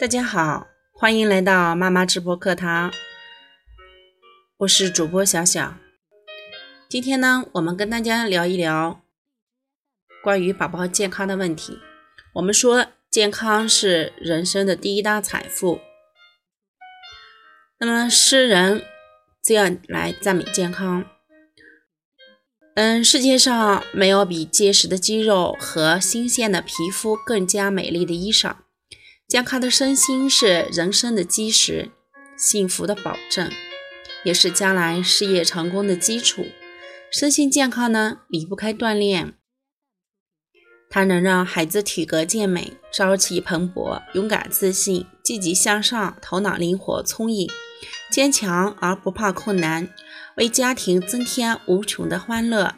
大家好，欢迎来到妈妈直播课堂，我是主播小小。今天呢，我们跟大家聊一聊关于宝宝健康的问题。我们说，健康是人生的第一大财富。那么，诗人这样来赞美健康：嗯，世界上没有比结实的肌肉和新鲜的皮肤更加美丽的衣裳。健康的身心是人生的基石，幸福的保证，也是将来事业成功的基础。身心健康呢，离不开锻炼。它能让孩子体格健美、朝气蓬勃、勇敢自信、积极向上、头脑灵活聪颖、坚强而不怕困难，为家庭增添无穷的欢乐。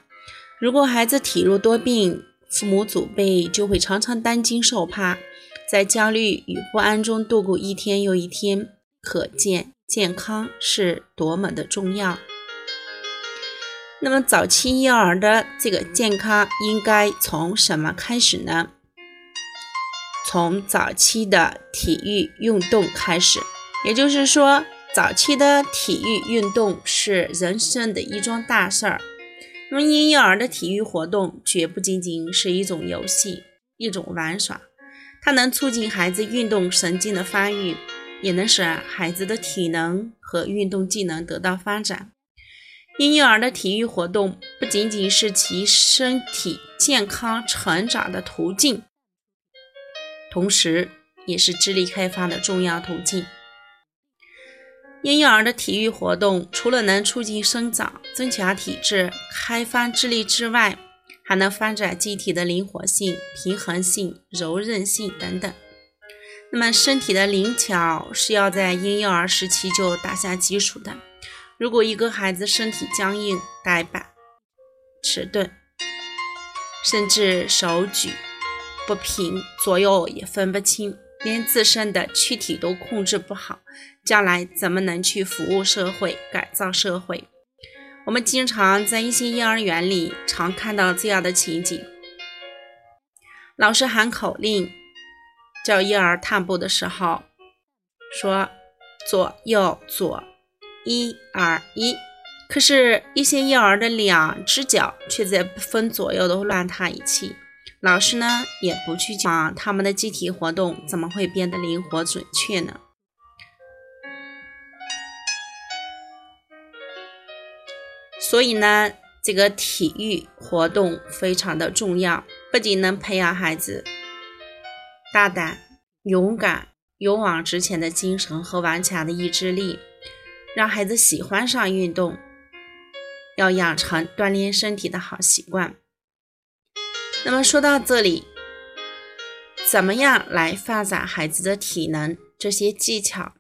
如果孩子体弱多病，父母祖辈就会常常担惊受怕。在焦虑与不安中度过一天又一天，可见健康是多么的重要。那么，早期婴儿的这个健康应该从什么开始呢？从早期的体育运动开始，也就是说，早期的体育运动是人生的一桩大事儿。那么，婴幼儿的体育活动绝不仅仅是一种游戏，一种玩耍。它能促进孩子运动神经的发育，也能使孩子的体能和运动技能得到发展。婴幼儿的体育活动不仅仅是其身体健康成长的途径，同时也是智力开发的重要途径。婴幼儿的体育活动除了能促进生长、增强体质、开发智力之外，还能发展机体的灵活性、平衡性、柔韧性等等。那么，身体的灵巧是要在婴幼儿时期就打下基础的。如果一个孩子身体僵硬、呆板、迟钝，甚至手举不平、左右也分不清，连自身的躯体都控制不好，将来怎么能去服务社会、改造社会？我们经常在一些幼儿园里常看到这样的情景：老师喊口令，叫婴儿踏步的时候，说左右左，一二一。可是，一些幼儿的两只脚却在不分左右的乱踏一气。老师呢，也不去讲他们的机体活动怎么会变得灵活准确呢？所以呢，这个体育活动非常的重要，不仅能培养孩子大胆、勇敢、勇往直前的精神和顽强的意志力，让孩子喜欢上运动，要养成锻炼身体的好习惯。那么说到这里，怎么样来发展孩子的体能？这些技巧。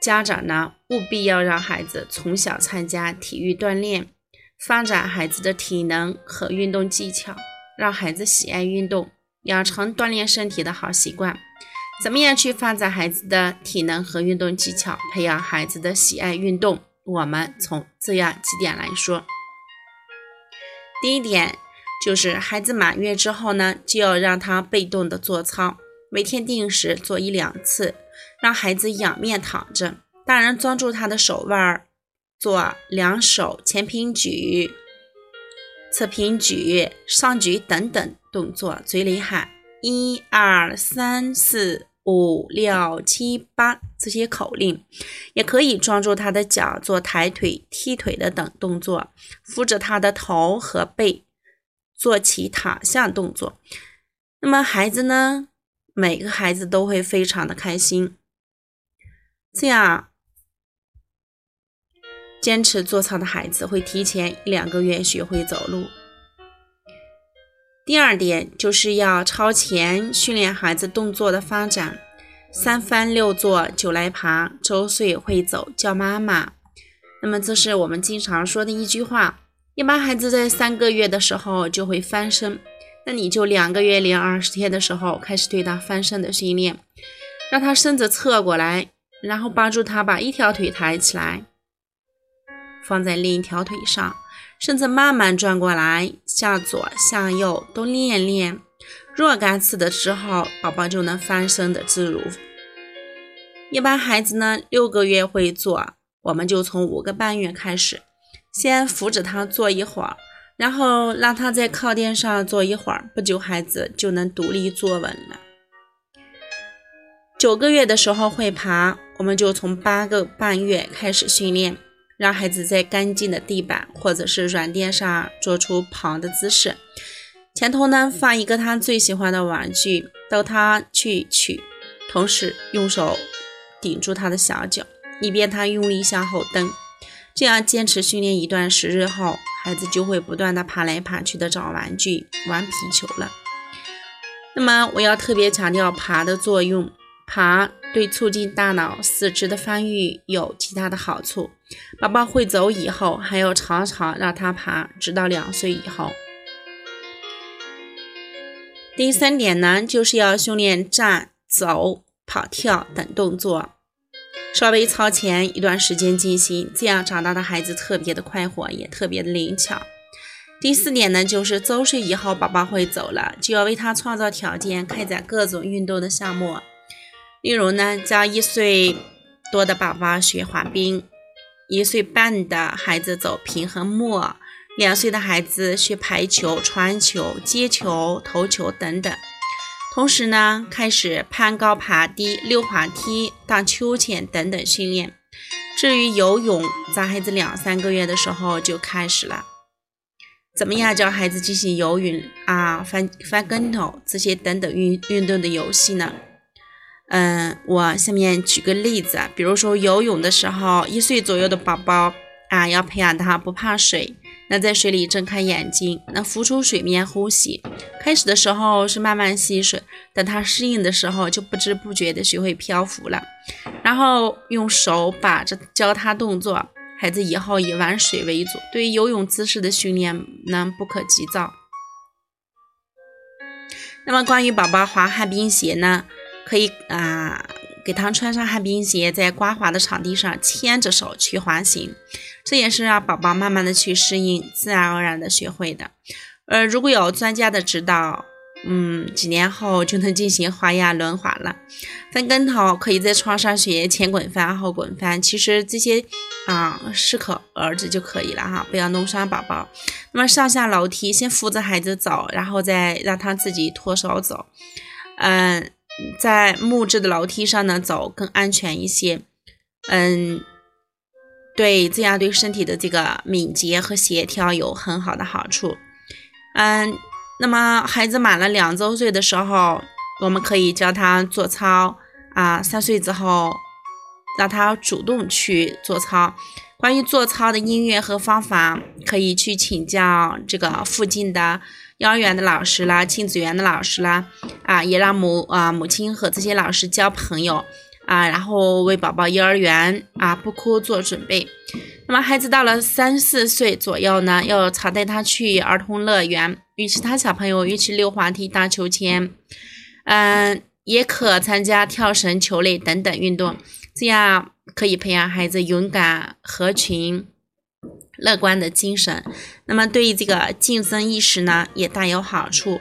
家长呢，务必要让孩子从小参加体育锻炼，发展孩子的体能和运动技巧，让孩子喜爱运动，养成锻炼身体的好习惯。怎么样去发展孩子的体能和运动技巧，培养孩子的喜爱运动？我们从这样几点来说。第一点就是孩子满月之后呢，就要让他被动的做操，每天定时做一两次。让孩子仰面躺着，大人抓住他的手腕儿，做两手前平举、侧平举、上举等等动作，嘴里喊一二三四五六七八这些口令，也可以抓住他的脚做抬腿、踢腿的等动作，扶着他的头和背做起躺下动作。那么孩子呢？每个孩子都会非常的开心。这样，坚持做操的孩子会提前一两个月学会走路。第二点就是要超前训练孩子动作的发展，三翻六坐九来爬，周岁会走叫妈妈。那么这是我们经常说的一句话。一般孩子在三个月的时候就会翻身，那你就两个月零二十天的时候开始对他翻身的训练，让他身子侧过来。然后帮助他把一条腿抬起来，放在另一条腿上，身子慢慢转过来，向左向右都练练，若干次的时候，宝宝就能翻身的自如。一般孩子呢六个月会坐，我们就从五个半月开始，先扶着他坐一会儿，然后让他在靠垫上坐一会儿，不久孩子就能独立坐稳了。九个月的时候会爬，我们就从八个半月开始训练，让孩子在干净的地板或者是软垫上做出爬的姿势。前头呢放一个他最喜欢的玩具，逗他去取，同时用手顶住他的小脚，以便他用力向后蹬。这样坚持训练一段时日后，孩子就会不断的爬来爬去的找玩具玩皮球了。那么我要特别强调爬的作用。爬对促进大脑、四肢的发育有其他的好处。宝宝会走以后，还要常常让他爬，直到两岁以后。第三点呢，就是要训练站、走、跑、跳等动作，稍微超前一段时间进行，这样长大的孩子特别的快活，也特别的灵巧。第四点呢，就是周岁以后，宝宝会走了，就要为他创造条件，开展各种运动的项目。例如呢，教一岁多的宝宝学滑冰，一岁半的孩子走平衡木，两岁的孩子学排球、传球、接球、投球等等。同时呢，开始攀高、爬低、溜滑梯、荡秋千等等训练。至于游泳，在孩子两三个月的时候就开始了。怎么样教孩子进行游泳啊、翻翻跟头这些等等运运动的游戏呢？嗯，我下面举个例子，比如说游泳的时候，一岁左右的宝宝啊，要培养他不怕水，那在水里睁开眼睛，那浮出水面呼吸。开始的时候是慢慢吸水，等他适应的时候，就不知不觉的学会漂浮了。然后用手把着教他动作，孩子以后以玩水为主，对于游泳姿势的训练呢，不可急躁。那么关于宝宝滑旱冰鞋呢？可以啊，给他穿上旱冰鞋，在刮滑的场地上牵着手去滑行，这也是让宝宝慢慢的去适应，自然而然的学会的。呃，如果有专家的指导，嗯，几年后就能进行花样轮滑了。翻跟头可以在床上学前滚翻、后滚翻，其实这些啊适可而止就可以了哈，不要弄伤宝宝。那么上下楼梯，先扶着孩子走，然后再让他自己脱手走，嗯。在木质的楼梯上呢走更安全一些，嗯，对，这样对身体的这个敏捷和协调有很好的好处，嗯，那么孩子满了两周岁的时候，我们可以教他做操啊，三岁之后让他主动去做操。关于做操的音乐和方法，可以去请教这个附近的。幼儿园的老师啦，亲子园的老师啦，啊，也让母啊母亲和这些老师交朋友啊，然后为宝宝幼儿园啊不哭做准备。那么孩子到了三四岁左右呢，要常带他去儿童乐园，与其他小朋友一起溜滑梯、荡秋千，嗯，也可参加跳绳、球类等等运动，这样可以培养孩子勇敢、合群。乐观的精神，那么对于这个竞争意识呢，也大有好处。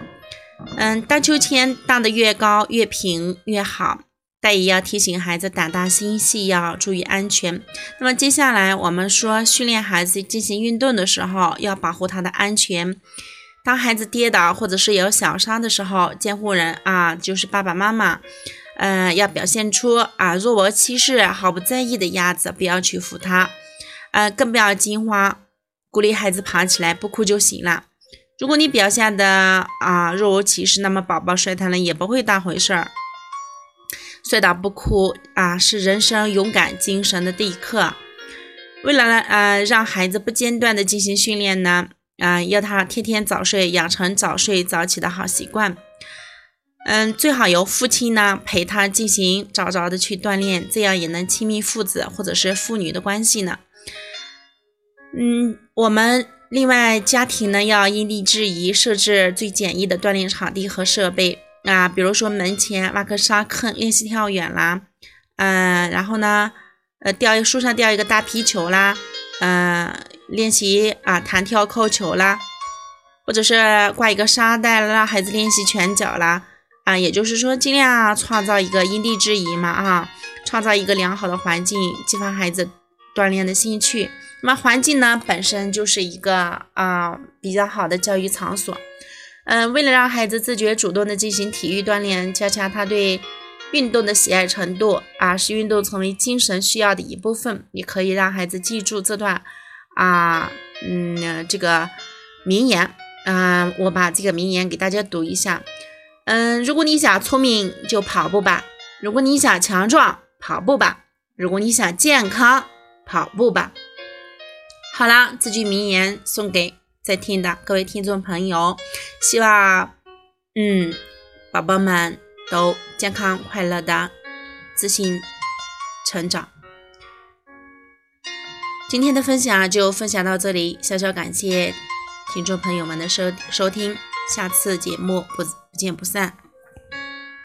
嗯，荡秋千荡得越高越平越好，但也要提醒孩子胆大心细，要注意安全。那么接下来我们说，训练孩子进行运动的时候，要保护他的安全。当孩子跌倒或者是有小伤的时候，监护人啊，就是爸爸妈妈，嗯，要表现出啊若无其事、毫不在意的样子，不要去扶他。呃，更不要惊慌，鼓励孩子爬起来，不哭就行了。如果你表现的啊若无其事，那么宝宝摔疼了也不会当回事儿。摔倒不哭啊，是人生勇敢精神的第一课。为了呃让孩子不间断的进行训练呢，啊，要他天天早睡，养成早睡早起的好习惯。嗯，最好由父亲呢陪他进行早早的去锻炼，这样也能亲密父子或者是父女的关系呢。嗯，我们另外家庭呢要因地制宜设置最简易的锻炼场地和设备啊，比如说门前挖个沙坑练习跳远啦，嗯，然后呢，呃，吊树上吊一个大皮球啦，嗯，练习啊弹跳扣球啦。或者是挂一个沙袋让孩子练习拳脚啦，啊，也就是说尽量创造一个因地制宜嘛，啊，创造一个良好的环境，激发孩子锻炼的兴趣。那么环境呢，本身就是一个啊比较好的教育场所。嗯，为了让孩子自觉主动的进行体育锻炼，加强他对运动的喜爱程度啊，使运动成为精神需要的一部分，也可以让孩子记住这段啊，嗯，这个名言。嗯，我把这个名言给大家读一下。嗯，如果你想聪明，就跑步吧；如果你想强壮，跑步吧；如果你想健康，跑步吧。好啦，这句名言送给在听的各位听众朋友，希望嗯，宝宝们都健康快乐的自信成长。今天的分享就分享到这里，小小感谢听众朋友们的收收听，下次节目不不见不散。